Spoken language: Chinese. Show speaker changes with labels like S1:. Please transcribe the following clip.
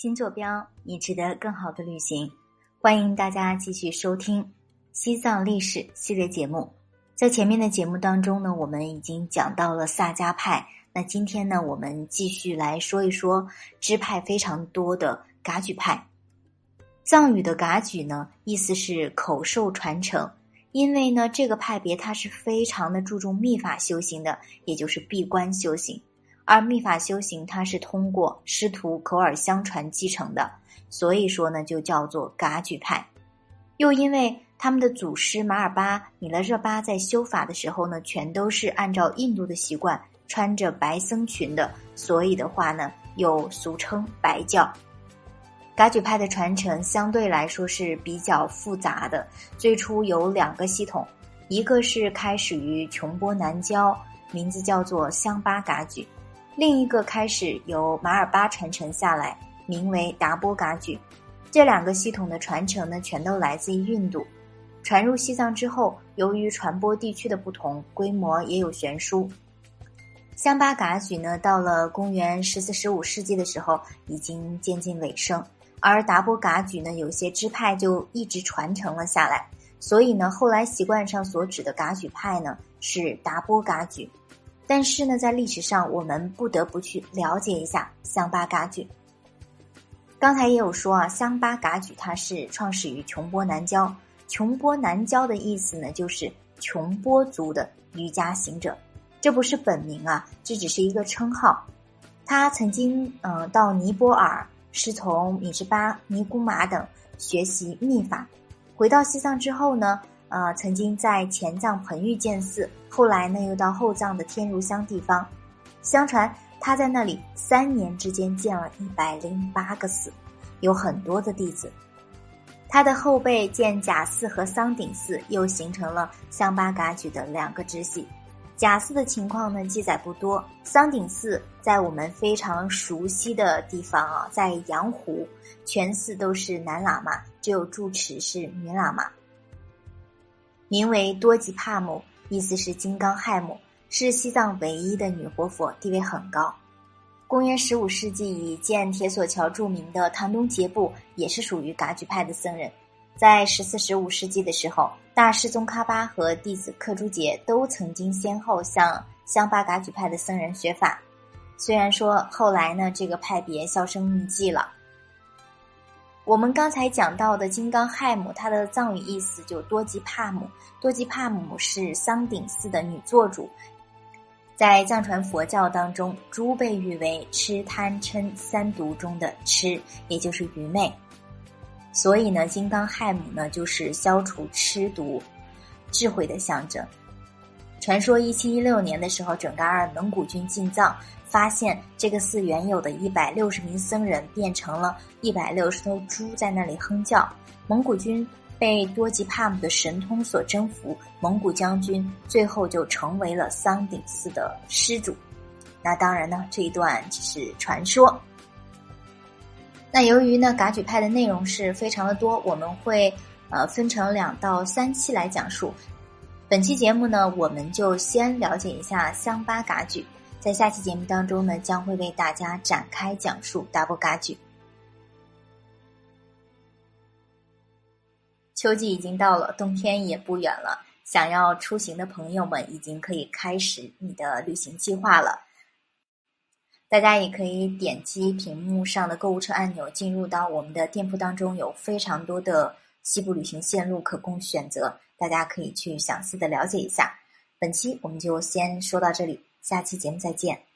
S1: 新坐标，你值得更好的旅行。欢迎大家继续收听西藏历史系列节目。在前面的节目当中呢，我们已经讲到了萨迦派。那今天呢，我们继续来说一说支派非常多的噶举派。藏语的噶举呢，意思是口授传承。因为呢，这个派别它是非常的注重密法修行的，也就是闭关修行。而密法修行，它是通过师徒口耳相传继承的，所以说呢，就叫做噶举派。又因为他们的祖师马尔巴、米勒热巴在修法的时候呢，全都是按照印度的习惯穿着白僧裙的，所以的话呢，又俗称白教。噶举派的传承相对来说是比较复杂的，最初有两个系统，一个是开始于琼波南郊，名字叫做香巴噶举。另一个开始由马尔巴传承下来，名为达波噶举。这两个系统的传承呢，全都来自于印度，传入西藏之后，由于传播地区的不同，规模也有悬殊。香巴噶举呢，到了公元十四、十五世纪的时候，已经渐近尾声，而达波噶举呢，有些支派就一直传承了下来，所以呢，后来习惯上所指的噶举派呢，是达波噶举。但是呢，在历史上，我们不得不去了解一下香巴噶举。刚才也有说啊，香巴噶举它是创始于琼波南郊。琼波南郊的意思呢，就是琼波族的瑜伽行者。这不是本名啊，这只是一个称号。他曾经嗯到尼泊尔师从米什巴、尼姑玛等学习秘法，回到西藏之后呢。呃，曾经在前藏盆玉建寺，后来呢又到后藏的天如乡地方。相传他在那里三年之间建了一百零八个寺，有很多的弟子。他的后辈建假寺和桑顶寺，又形成了香巴噶举的两个支系。假寺的情况呢记载不多，桑顶寺在我们非常熟悉的地方啊，在羊湖，全寺都是男喇嘛，只有住持是女喇嘛。名为多吉帕姆，意思是金刚亥母，是西藏唯一的女活佛，地位很高。公元十五世纪以建铁索桥著名的唐东杰布，也是属于噶举派的僧人。在十四、十五世纪的时候，大师宗喀巴和弟子克珠杰都曾经先后向香巴噶举派的僧人学法。虽然说后来呢，这个派别销声匿迹了。我们刚才讲到的金刚亥母，它的藏语意思就多吉帕姆。多吉帕姆是桑顶寺的女做主，在藏传佛教当中，猪被誉为吃贪嗔三毒中的痴，也就是愚昧。所以呢，金刚亥母呢就是消除痴毒、智慧的象征。传说一七一六年的时候，准噶尔蒙古军进藏。发现这个寺原有的一百六十名僧人变成了一百六十头猪，在那里哼叫。蒙古军被多吉帕姆的神通所征服，蒙古将军最后就成为了桑顶寺的施主。那当然呢，这一段只是传说。那由于呢，噶举派的内容是非常的多，我们会呃分成两到三期来讲述。本期节目呢，我们就先了解一下香巴嘎举。在下期节目当中呢，将会为大家展开讲述 double 嘎举。秋季已经到了，冬天也不远了。想要出行的朋友们，已经可以开始你的旅行计划了。大家也可以点击屏幕上的购物车按钮，进入到我们的店铺当中，有非常多的西部旅行线路可供选择，大家可以去详细的了解一下。本期我们就先说到这里。下期节目再见。